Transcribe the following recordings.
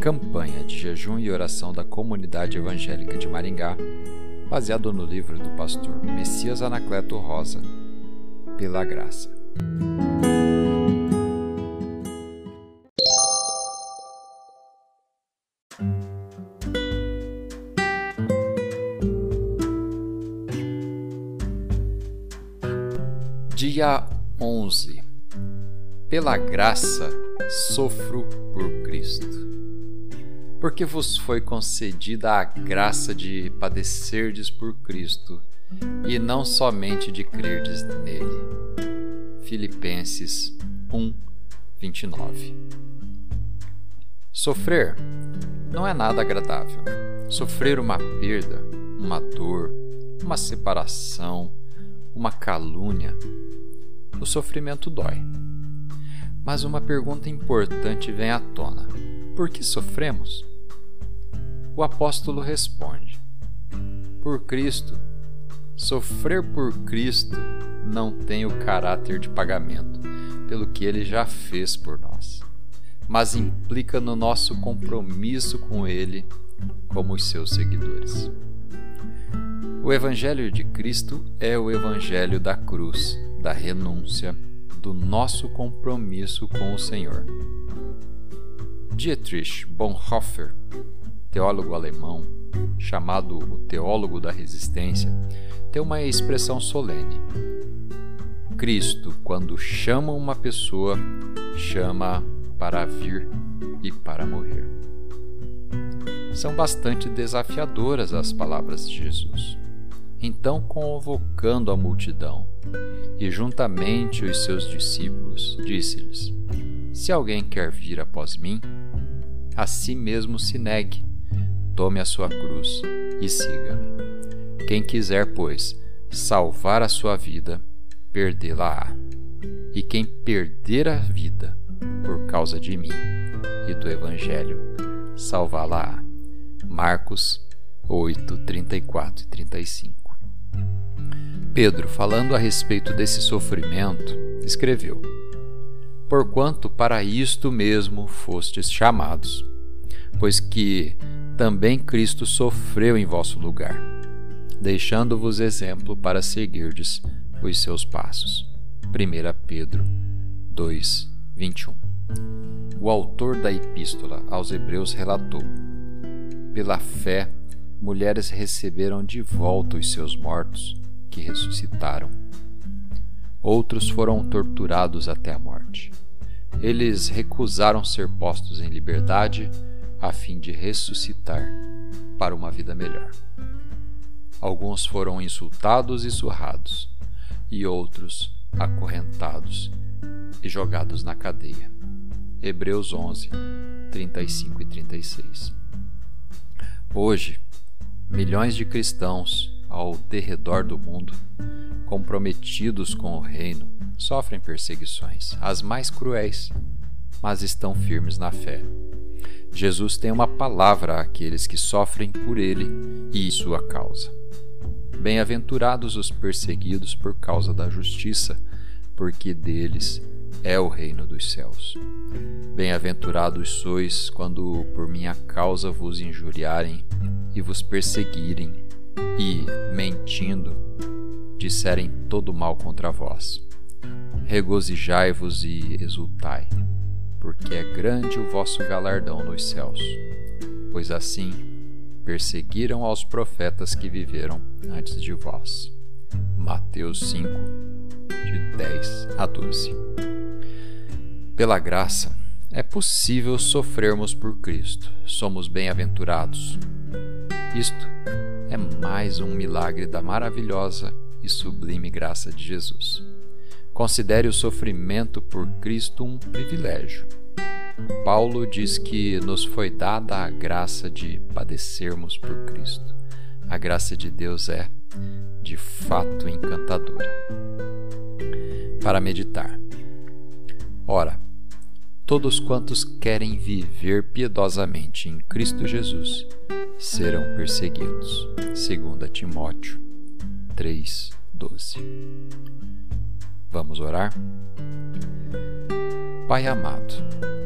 campanha de jejum e oração da comunidade evangélica de Maringá, baseado no livro do pastor Messias Anacleto Rosa, Pela Graça. Dia 11 Pela graça sofro por Cristo. Porque vos foi concedida a graça de padecerdes por Cristo, e não somente de crerdes nele. Filipenses 1, 29 Sofrer não é nada agradável. Sofrer uma perda, uma dor, uma separação, uma calúnia, o sofrimento dói. Mas uma pergunta importante vem à tona: por que sofremos? O apóstolo responde: Por Cristo. Sofrer por Cristo não tem o caráter de pagamento pelo que ele já fez por nós, mas implica no nosso compromisso com ele como os seus seguidores. O Evangelho de Cristo é o Evangelho da cruz, da renúncia, do nosso compromisso com o Senhor. Dietrich Bonhoeffer, teólogo alemão, chamado o teólogo da resistência, tem uma expressão solene. Cristo, quando chama uma pessoa, chama para vir e para morrer. São bastante desafiadoras as palavras de Jesus. Então, convocando a multidão e juntamente os seus discípulos, disse-lhes: Se alguém quer vir após mim, a si mesmo se negue, tome a sua cruz e siga-me. Quem quiser, pois, salvar a sua vida, perdê-la-á. E quem perder a vida por causa de mim e do Evangelho, salvá-la-á. Marcos 8, 34 e 35 Pedro, falando a respeito desse sofrimento, escreveu: Porquanto para isto mesmo fostes chamados, pois que também Cristo sofreu em vosso lugar, deixando-vos exemplo para seguirdes os seus passos. 1 Pedro 2, 21 O autor da epístola aos Hebreus relatou: Pela fé, mulheres receberam de volta os seus mortos que ressuscitaram. Outros foram torturados até a morte. Eles recusaram ser postos em liberdade a fim de ressuscitar para uma vida melhor. Alguns foram insultados e surrados, e outros acorrentados e jogados na cadeia. Hebreus 11, 35 e 36. Hoje, milhões de cristãos ao derredor do mundo, comprometidos com o reino, sofrem perseguições, as mais cruéis, mas estão firmes na fé. Jesus tem uma palavra àqueles que sofrem por ele e sua causa. Bem-aventurados os perseguidos por causa da justiça, porque deles é o reino dos céus. Bem-aventurados sois quando por minha causa vos injuriarem e vos perseguirem e, mentindo, disserem todo mal contra vós. Regozijai-vos e exultai, porque é grande o vosso galardão nos céus, pois assim perseguiram aos profetas que viveram antes de vós. Mateus 5, de 10 a 12. Pela graça, é possível sofrermos por Cristo. Somos bem-aventurados. Isto é mais um milagre da maravilhosa e sublime graça de Jesus. Considere o sofrimento por Cristo um privilégio. Paulo diz que nos foi dada a graça de padecermos por Cristo. A graça de Deus é, de fato, encantadora. Para meditar. Ora, todos quantos querem viver piedosamente em Cristo Jesus serão perseguidos. 2 Timóteo 3:12. Vamos orar? Pai amado,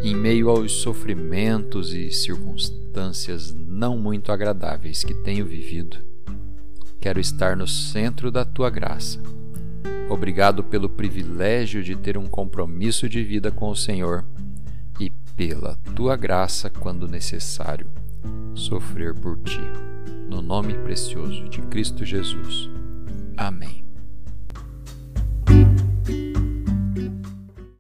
em meio aos sofrimentos e circunstâncias não muito agradáveis que tenho vivido, quero estar no centro da tua graça. Obrigado pelo privilégio de ter um compromisso de vida com o Senhor e pela tua graça, quando necessário, sofrer por ti. No nome precioso de Cristo Jesus. Amém.